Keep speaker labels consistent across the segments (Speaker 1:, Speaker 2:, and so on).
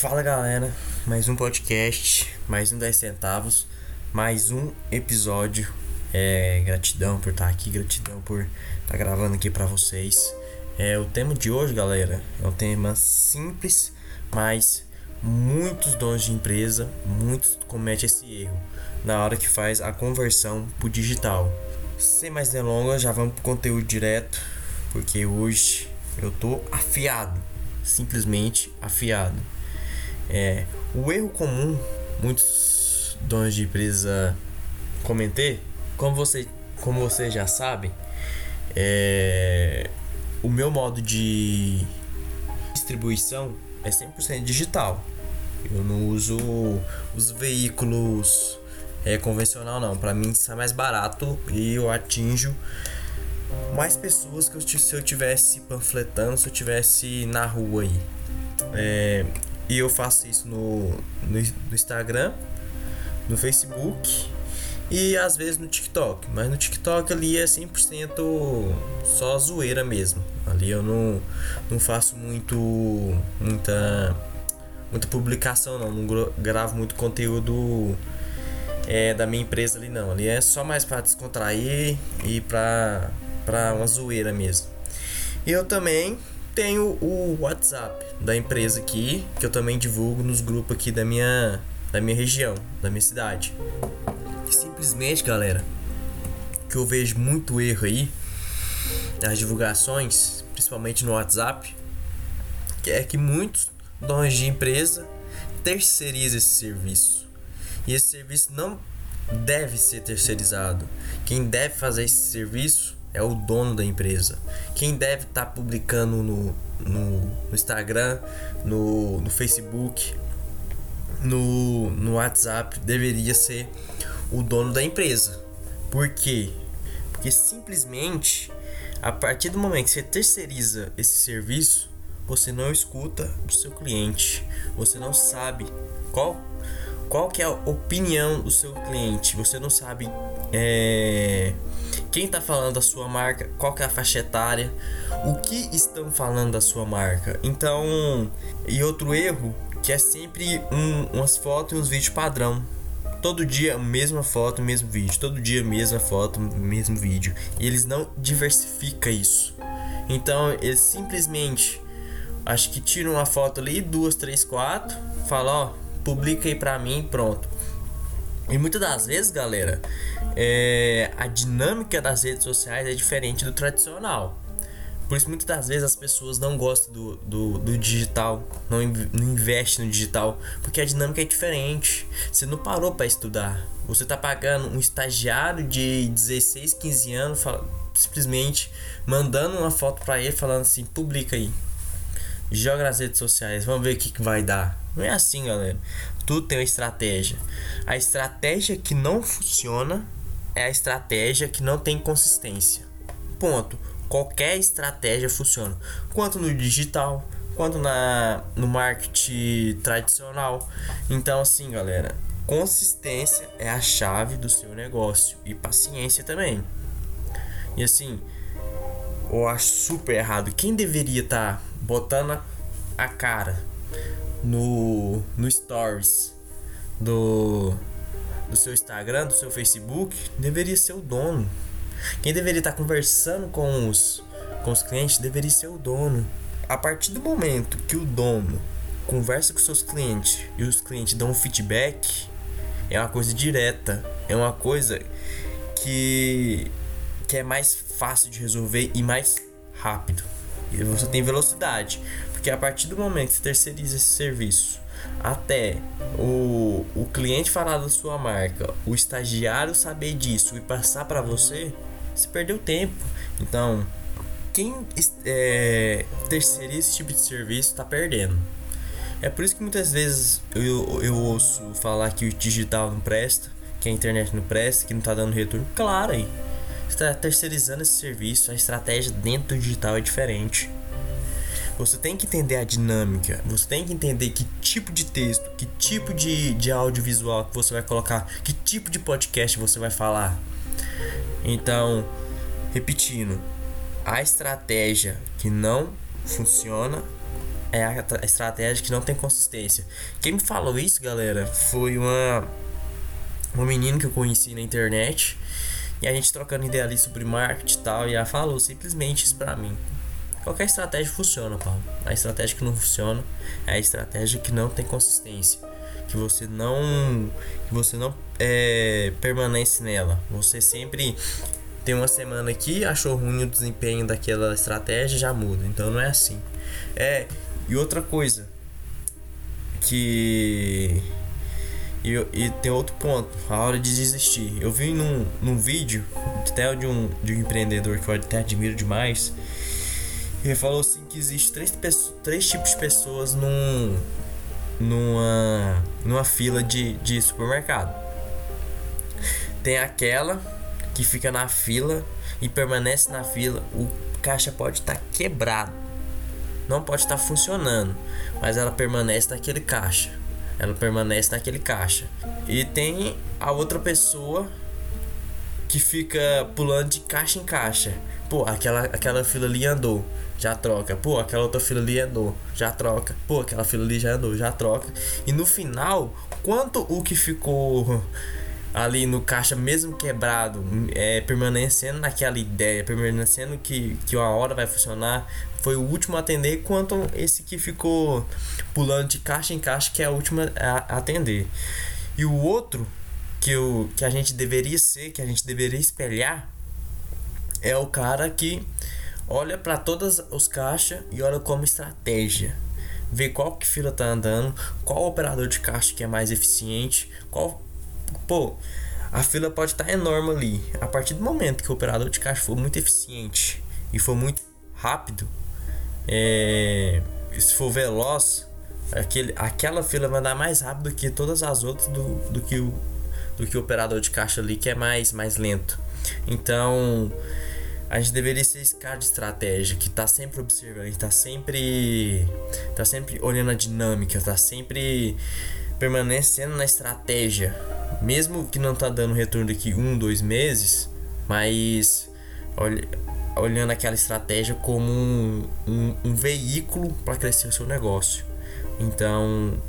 Speaker 1: Fala galera, mais um podcast, mais um 10 centavos, mais um episódio. É, gratidão por estar aqui, gratidão por estar gravando aqui para vocês. É, o tema de hoje, galera, é um tema simples, mas muitos donos de empresa, muitos cometem esse erro na hora que faz a conversão pro digital. Sem mais delongas, já vamos pro conteúdo direto, porque hoje eu tô afiado, simplesmente afiado. É, o erro comum, muitos donos de empresa comentei, como você, como você já sabe, é, o meu modo de distribuição é 100% digital. Eu não uso os veículos é, convencional não. Para mim sai mais barato e eu atinjo mais pessoas que eu, se eu tivesse panfletando, se eu tivesse na rua aí. É, e eu faço isso no, no, no Instagram, no Facebook e às vezes no TikTok. Mas no TikTok ali é 100% só zoeira mesmo. Ali eu não, não faço muito muita muita publicação não, não gravo muito conteúdo é, da minha empresa ali não. Ali é só mais para descontrair e para para uma zoeira mesmo. Eu também tenho o WhatsApp da empresa aqui, que eu também divulgo nos grupos aqui da minha da minha região, da minha cidade. E simplesmente, galera, que eu vejo muito erro aí nas divulgações, principalmente no WhatsApp, que é que muitos donos de empresa terceirizam esse serviço. E esse serviço não deve ser terceirizado. Quem deve fazer esse serviço é o dono da empresa. Quem deve estar tá publicando no, no, no, Instagram, no, no Facebook, no, no WhatsApp deveria ser o dono da empresa. Por quê? Porque simplesmente a partir do momento que você terceiriza esse serviço, você não escuta o seu cliente, você não sabe qual qual que é a opinião do seu cliente, você não sabe é, quem está falando da sua marca, qual é a faixa etária, o que estão falando da sua marca. Então, e outro erro que é sempre um, umas fotos e uns vídeos padrão. Todo dia mesma foto, mesmo vídeo. Todo dia mesma foto, mesmo vídeo. E eles não diversificam isso. Então eles simplesmente acho que tiram uma foto ali, duas, três, quatro, fala ó, publica aí pra mim, pronto. E muitas das vezes, galera, é, a dinâmica das redes sociais é diferente do tradicional. Por isso, muitas das vezes as pessoas não gostam do, do, do digital, não, não investem no digital, porque a dinâmica é diferente. Você não parou para estudar. Você tá pagando um estagiário de 16, 15 anos, simplesmente mandando uma foto para ele, falando assim: publica aí, joga nas redes sociais, vamos ver o que, que vai dar. Não é assim, galera. Tudo tem uma estratégia. A estratégia que não funciona é a estratégia que não tem consistência. Ponto. Qualquer estratégia funciona. Quanto no digital, quanto na, no marketing tradicional. Então, assim, galera, consistência é a chave do seu negócio e paciência também. E assim, eu acho super errado. Quem deveria estar tá botando a cara no, no stories do, do seu Instagram, do seu Facebook, deveria ser o dono. Quem deveria estar conversando com os, com os clientes deveria ser o dono. A partir do momento que o dono conversa com seus clientes e os clientes dão um feedback, é uma coisa direta, é uma coisa que, que é mais fácil de resolver e mais rápido. E você tem velocidade. Porque a partir do momento que você terceiriza esse serviço até o, o cliente falar da sua marca, o estagiário saber disso e passar para você, você perdeu tempo. Então, quem é, terceiriza esse tipo de serviço está perdendo. É por isso que muitas vezes eu, eu ouço falar que o digital não presta, que a internet não presta, que não está dando retorno. Claro aí. Está terceirizando esse serviço, a estratégia dentro do digital é diferente. Você tem que entender a dinâmica, você tem que entender que tipo de texto, que tipo de, de audiovisual que você vai colocar, que tipo de podcast você vai falar. Então, repetindo, a estratégia que não funciona é a estratégia que não tem consistência. Quem me falou isso, galera, foi uma uma menina que eu conheci na internet e a gente trocando ideia ali sobre marketing e tal, e ela falou simplesmente isso pra mim. Qualquer estratégia funciona, Paulo. A estratégia que não funciona é a estratégia que não tem consistência. Que você não. Que você não é, permanece nela. Você sempre tem uma semana aqui, achou ruim o desempenho daquela estratégia já muda. Então não é assim. É. E outra coisa. Que e, e tem outro ponto, a hora de desistir. Eu vi num, num vídeo, até de um, de um empreendedor que eu até admiro demais. Ele falou assim que existe três, três tipos de pessoas num, numa, numa fila de, de supermercado. Tem aquela que fica na fila e permanece na fila. O caixa pode estar tá quebrado, não pode estar tá funcionando, mas ela permanece naquele caixa ela permanece naquele caixa. E tem a outra pessoa que fica pulando de caixa em caixa. Pô, aquela, aquela fila ali andou, já troca. Pô, aquela outra fila ali andou, já troca. Pô, aquela fila ali já andou, já troca. E no final, quanto o que ficou ali no caixa mesmo quebrado, é, permanecendo naquela ideia, permanecendo que, que uma hora vai funcionar, foi o último a atender, quanto esse que ficou pulando de caixa em caixa, que é a última a atender. E o outro que, o, que a gente deveria ser, que a gente deveria espelhar, é o cara que olha para todas os caixas e olha como estratégia. Vê qual que fila tá andando, qual operador de caixa que é mais eficiente, qual Pô, a fila pode estar tá enorme ali. A partir do momento que o operador de caixa for muito eficiente e for muito rápido, é, se for veloz, aquele, aquela fila vai andar mais rápido que todas as outras do, do, que o, do que o operador de caixa ali, que é mais, mais lento. Então, a gente deveria ser esse cara de estratégia que tá sempre observando, tá sempre tá sempre olhando a dinâmica, tá sempre permanecendo na estratégia, mesmo que não tá dando retorno daqui um, dois meses, mas olha, olhando aquela estratégia como um, um, um veículo para crescer o seu negócio. Então,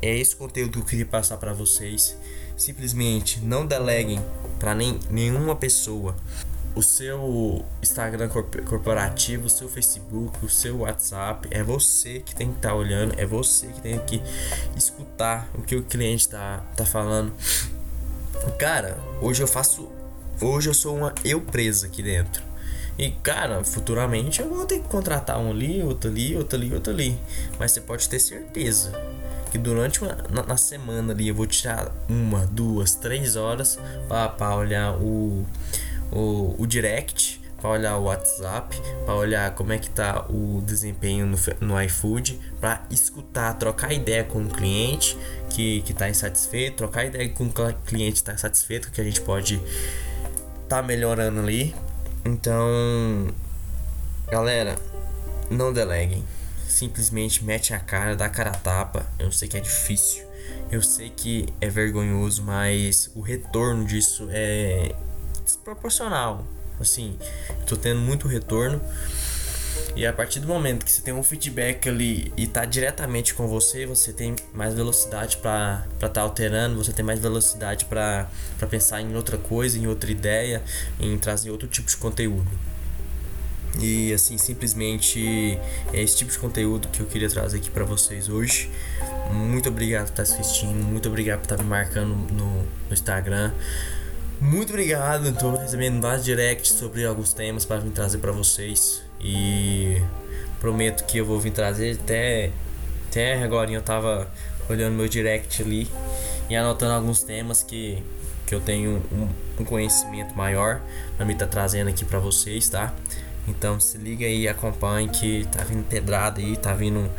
Speaker 1: é esse conteúdo que eu queria passar para vocês. Simplesmente não deleguem para nem, nenhuma pessoa o seu Instagram corporativo, o seu Facebook, o seu WhatsApp, é você que tem que estar tá olhando, é você que tem que escutar o que o cliente tá, tá falando. Cara, hoje eu faço. Hoje eu sou uma eu presa aqui dentro. E cara, futuramente eu vou ter que contratar um ali, outro ali, outro ali, outro ali. Mas você pode ter certeza que durante uma na, na semana ali eu vou tirar uma, duas, três horas para olhar o o, o direct para olhar o WhatsApp, para olhar como é que tá o desempenho no, no iFood, para escutar, trocar ideia com o cliente que que está insatisfeito, trocar ideia com o cliente está satisfeito, que a gente pode tá melhorando ali. Então, galera, não deleguem. Simplesmente mete a cara, dá a cara a tapa. Eu sei que é difícil. Eu sei que é vergonhoso, mas o retorno disso é desproporcional. Assim, tô tendo muito retorno. E a partir do momento que você tem um feedback ali e tá diretamente com você, você tem mais velocidade para estar tá alterando, você tem mais velocidade para pensar em outra coisa, em outra ideia, em trazer outro tipo de conteúdo. E assim, simplesmente é esse tipo de conteúdo que eu queria trazer aqui para vocês hoje. Muito obrigado por estar assistindo, muito obrigado por estar me marcando no, no Instagram. Muito obrigado, estou recebendo vários directs sobre alguns temas para vir trazer para vocês e prometo que eu vou vir trazer até até agora eu tava olhando meu direct ali e anotando alguns temas que, que eu tenho um, um conhecimento maior para me estar tá trazendo aqui para vocês, tá? Então se liga aí, acompanhe que tá vindo pedrada aí, tá vindo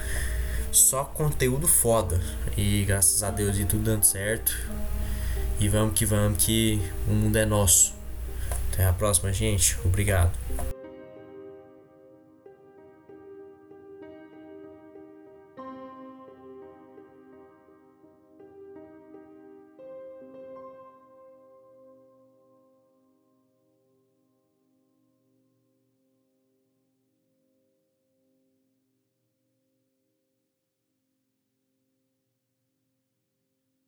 Speaker 1: só conteúdo foda e graças a Deus e tudo dando certo. E vamos que vamos, que o mundo é nosso. Até a próxima, gente. Obrigado.